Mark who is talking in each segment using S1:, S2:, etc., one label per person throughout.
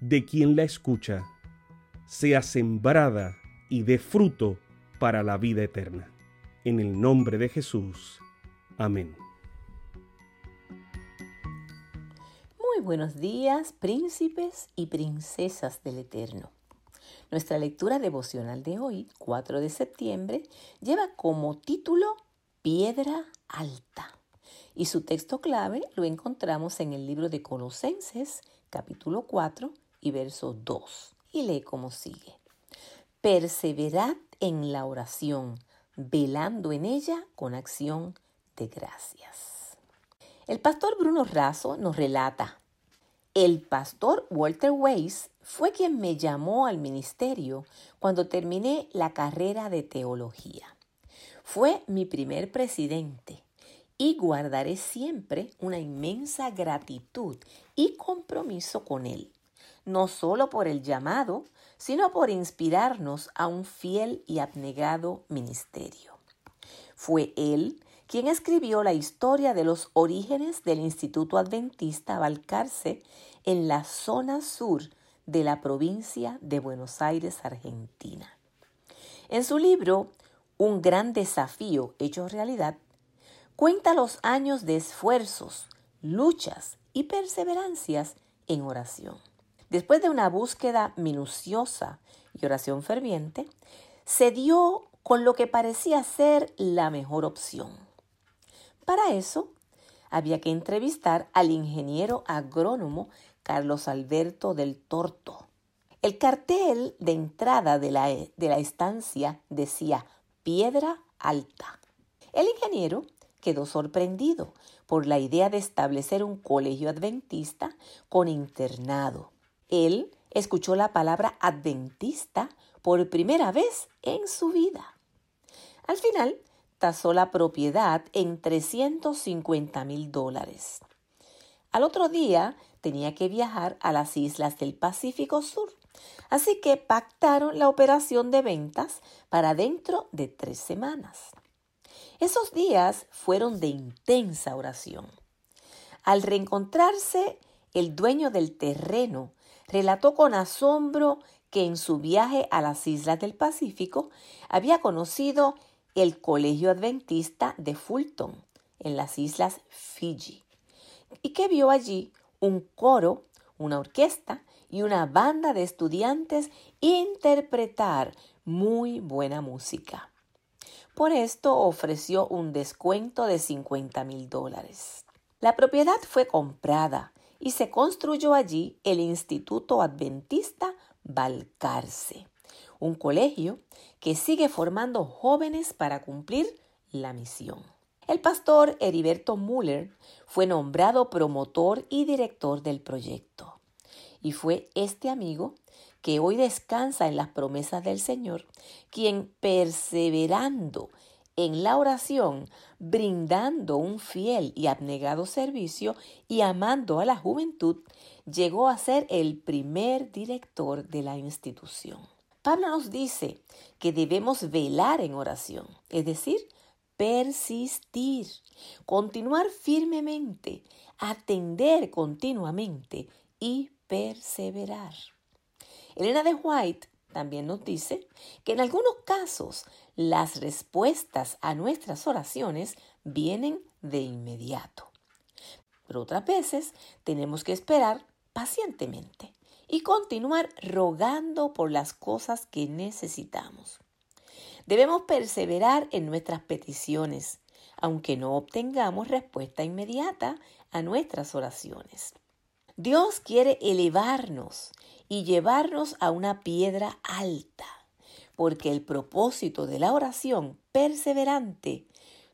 S1: de quien la escucha, sea sembrada y dé fruto para la vida eterna. En el nombre de Jesús. Amén.
S2: Muy buenos días, príncipes y princesas del Eterno. Nuestra lectura devocional de hoy, 4 de septiembre, lleva como título Piedra Alta. Y su texto clave lo encontramos en el libro de Colosenses, capítulo 4 y verso 2. Y lee como sigue. Perseverad en la oración, velando en ella con acción de gracias. El pastor Bruno Razo nos relata, el pastor Walter Weiss fue quien me llamó al ministerio cuando terminé la carrera de teología. Fue mi primer presidente y guardaré siempre una inmensa gratitud y compromiso con él, no solo por el llamado, sino por inspirarnos a un fiel y abnegado ministerio. Fue él quien escribió la historia de los orígenes del Instituto Adventista Balcarce en la zona sur de la provincia de Buenos Aires, Argentina. En su libro Un gran desafío hecho realidad, cuenta los años de esfuerzos, luchas y perseverancias en oración. Después de una búsqueda minuciosa y oración ferviente, se dio con lo que parecía ser la mejor opción. Para eso, había que entrevistar al ingeniero agrónomo Carlos Alberto del Torto. El cartel de entrada de la, de la estancia decía Piedra Alta. El ingeniero quedó sorprendido por la idea de establecer un colegio adventista con internado él escuchó la palabra adventista por primera vez en su vida. Al final, tasó la propiedad en 350 mil dólares. Al otro día tenía que viajar a las islas del Pacífico Sur, así que pactaron la operación de ventas para dentro de tres semanas. Esos días fueron de intensa oración. Al reencontrarse, el dueño del terreno relató con asombro que en su viaje a las islas del Pacífico había conocido el Colegio Adventista de Fulton, en las islas Fiji, y que vio allí un coro, una orquesta y una banda de estudiantes interpretar muy buena música. Por esto ofreció un descuento de 50 mil dólares. La propiedad fue comprada y se construyó allí el Instituto Adventista Balcarce, un colegio que sigue formando jóvenes para cumplir la misión. El pastor Heriberto Müller fue nombrado promotor y director del proyecto. Y fue este amigo que hoy descansa en las promesas del Señor, quien perseverando en la oración, brindando un fiel y abnegado servicio y amando a la juventud, llegó a ser el primer director de la institución. Pablo nos dice que debemos velar en oración, es decir, persistir, continuar firmemente, atender continuamente y perseverar. Elena de White también nos dice que en algunos casos las respuestas a nuestras oraciones vienen de inmediato. Pero otras veces tenemos que esperar pacientemente y continuar rogando por las cosas que necesitamos. Debemos perseverar en nuestras peticiones, aunque no obtengamos respuesta inmediata a nuestras oraciones. Dios quiere elevarnos y llevarnos a una piedra alta, porque el propósito de la oración perseverante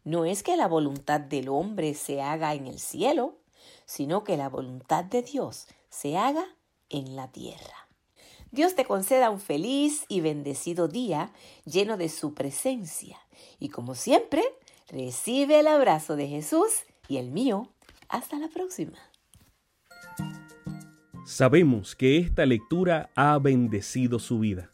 S2: no es que la voluntad del hombre se haga en el cielo, sino que la voluntad de Dios se haga en la tierra. Dios te conceda un feliz y bendecido día lleno de su presencia. Y como siempre, recibe el abrazo de Jesús y el mío. Hasta la próxima.
S1: Sabemos que esta lectura ha bendecido su vida.